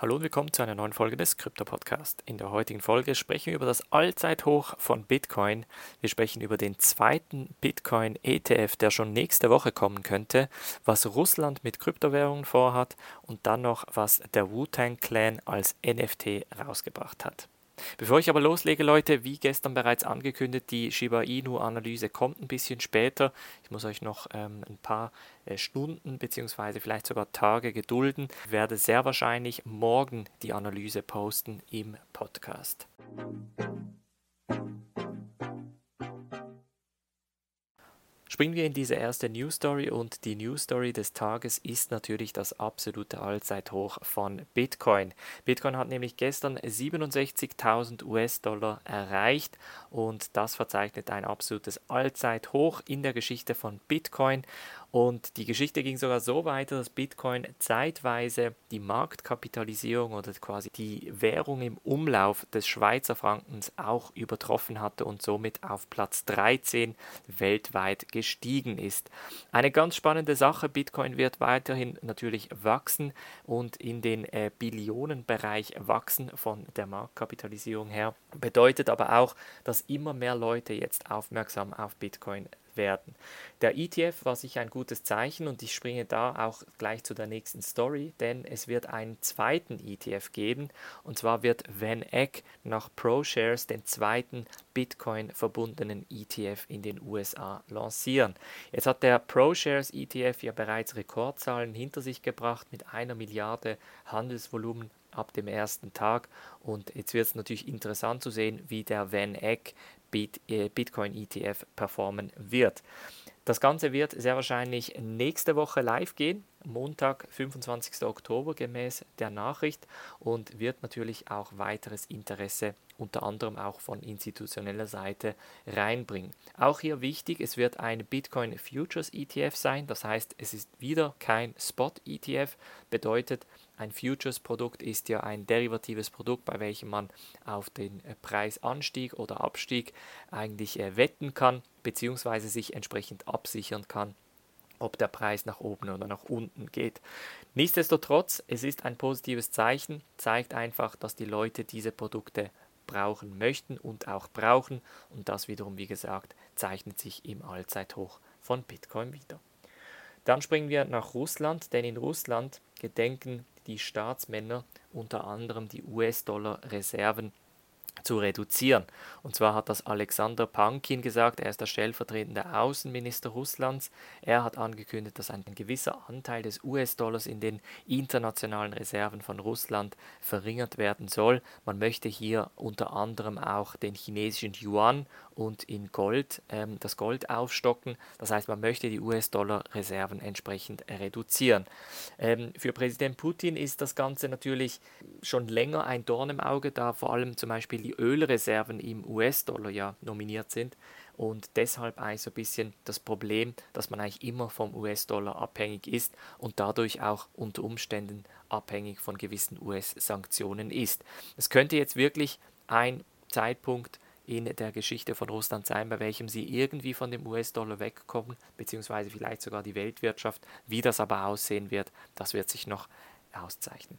Hallo und willkommen zu einer neuen Folge des Krypto Podcast. In der heutigen Folge sprechen wir über das Allzeithoch von Bitcoin. Wir sprechen über den zweiten Bitcoin ETF, der schon nächste Woche kommen könnte, was Russland mit Kryptowährungen vorhat und dann noch, was der Wu-Tang Clan als NFT rausgebracht hat. Bevor ich aber loslege, Leute, wie gestern bereits angekündigt, die Shiba Inu-Analyse kommt ein bisschen später. Ich muss euch noch ähm, ein paar äh, Stunden bzw. vielleicht sogar Tage gedulden. Ich werde sehr wahrscheinlich morgen die Analyse posten im Podcast. Springen wir in diese erste News Story und die News Story des Tages ist natürlich das absolute Allzeithoch von Bitcoin. Bitcoin hat nämlich gestern 67.000 US-Dollar erreicht und das verzeichnet ein absolutes Allzeithoch in der Geschichte von Bitcoin und die Geschichte ging sogar so weiter, dass Bitcoin zeitweise die Marktkapitalisierung oder quasi die Währung im Umlauf des Schweizer Frankens auch übertroffen hatte und somit auf Platz 13 weltweit gestiegen ist. Eine ganz spannende Sache, Bitcoin wird weiterhin natürlich wachsen und in den äh, Billionenbereich wachsen von der Marktkapitalisierung her. Bedeutet aber auch, dass immer mehr Leute jetzt aufmerksam auf Bitcoin werden. Der ETF war sicher ein gutes Zeichen und ich springe da auch gleich zu der nächsten Story, denn es wird einen zweiten ETF geben und zwar wird Van Eck nach ProShares den zweiten Bitcoin verbundenen ETF in den USA lancieren. Jetzt hat der ProShares ETF ja bereits Rekordzahlen hinter sich gebracht mit einer Milliarde Handelsvolumen ab dem ersten Tag. Und jetzt wird es natürlich interessant zu sehen, wie der Van Eck äh, Bitcoin ETF performen wird. Das Ganze wird sehr wahrscheinlich nächste Woche live gehen, Montag, 25. Oktober gemäß der Nachricht und wird natürlich auch weiteres Interesse unter anderem auch von institutioneller Seite reinbringen. Auch hier wichtig, es wird ein Bitcoin Futures ETF sein, das heißt, es ist wieder kein Spot ETF, bedeutet, ein Futures-Produkt ist ja ein derivatives Produkt, bei welchem man auf den Preisanstieg oder Abstieg eigentlich äh, wetten kann, beziehungsweise sich entsprechend absichern kann ob der Preis nach oben oder nach unten geht. Nichtsdestotrotz, es ist ein positives Zeichen, zeigt einfach, dass die Leute diese Produkte brauchen möchten und auch brauchen und das wiederum, wie gesagt, zeichnet sich im Allzeithoch von Bitcoin wieder. Dann springen wir nach Russland, denn in Russland gedenken die Staatsmänner unter anderem die US-Dollar-Reserven zu reduzieren. Und zwar hat das Alexander Pankin gesagt, er ist der stellvertretende Außenminister Russlands. Er hat angekündigt, dass ein gewisser Anteil des US-Dollars in den internationalen Reserven von Russland verringert werden soll. Man möchte hier unter anderem auch den chinesischen Yuan und in Gold ähm, das Gold aufstocken. Das heißt, man möchte die US-Dollar-Reserven entsprechend reduzieren. Ähm, für Präsident Putin ist das Ganze natürlich schon länger ein Dorn im Auge, da vor allem zum Beispiel die Ölreserven im US-Dollar ja nominiert sind und deshalb eigentlich so ein bisschen das Problem, dass man eigentlich immer vom US-Dollar abhängig ist und dadurch auch unter Umständen abhängig von gewissen US-Sanktionen ist. Es könnte jetzt wirklich ein Zeitpunkt in der Geschichte von Russland sein, bei welchem sie irgendwie von dem US-Dollar wegkommen, beziehungsweise vielleicht sogar die Weltwirtschaft. Wie das aber aussehen wird, das wird sich noch auszeichnen.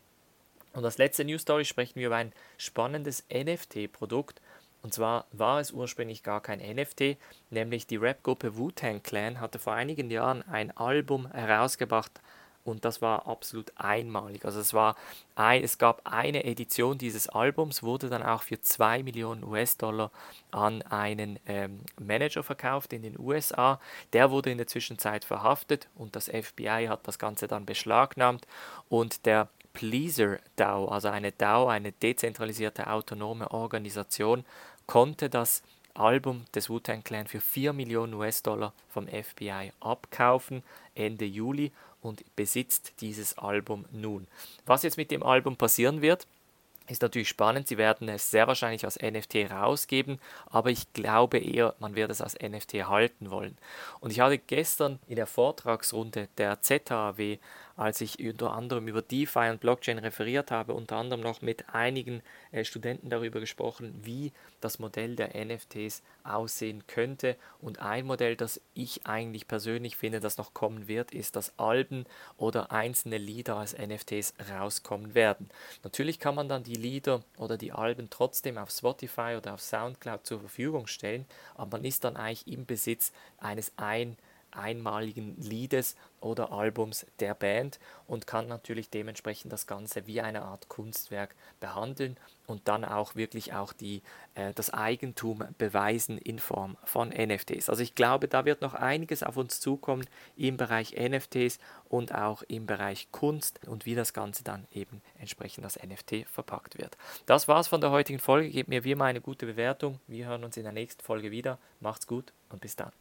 Und als letzte News Story sprechen wir über ein spannendes NFT-Produkt. Und zwar war es ursprünglich gar kein NFT, nämlich die Rapgruppe Wu-Tang Clan hatte vor einigen Jahren ein Album herausgebracht und das war absolut einmalig. Also es war ein, es gab eine Edition dieses Albums, wurde dann auch für 2 Millionen US-Dollar an einen ähm, Manager verkauft in den USA. Der wurde in der Zwischenzeit verhaftet und das FBI hat das Ganze dann beschlagnahmt und der Pleaser DAO, also eine DAO, eine dezentralisierte autonome Organisation, konnte das Album des Wu-Tang Clan für 4 Millionen US-Dollar vom FBI abkaufen Ende Juli und besitzt dieses Album nun. Was jetzt mit dem Album passieren wird, ist natürlich spannend. Sie werden es sehr wahrscheinlich als NFT rausgeben, aber ich glaube eher, man wird es als NFT halten wollen. Und ich hatte gestern in der Vortragsrunde der ZAW als ich unter anderem über DeFi und Blockchain referiert habe, unter anderem noch mit einigen äh, Studenten darüber gesprochen, wie das Modell der NFTs aussehen könnte. Und ein Modell, das ich eigentlich persönlich finde, das noch kommen wird, ist, dass Alben oder einzelne Lieder als NFTs rauskommen werden. Natürlich kann man dann die Lieder oder die Alben trotzdem auf Spotify oder auf SoundCloud zur Verfügung stellen, aber man ist dann eigentlich im Besitz eines ein einmaligen Liedes oder Albums der Band und kann natürlich dementsprechend das Ganze wie eine Art Kunstwerk behandeln und dann auch wirklich auch die, äh, das Eigentum beweisen in Form von NFTs. Also ich glaube, da wird noch einiges auf uns zukommen im Bereich NFTs und auch im Bereich Kunst und wie das Ganze dann eben entsprechend als NFT verpackt wird. Das war's von der heutigen Folge. Gebt mir wie immer eine gute Bewertung. Wir hören uns in der nächsten Folge wieder. Macht's gut und bis dann.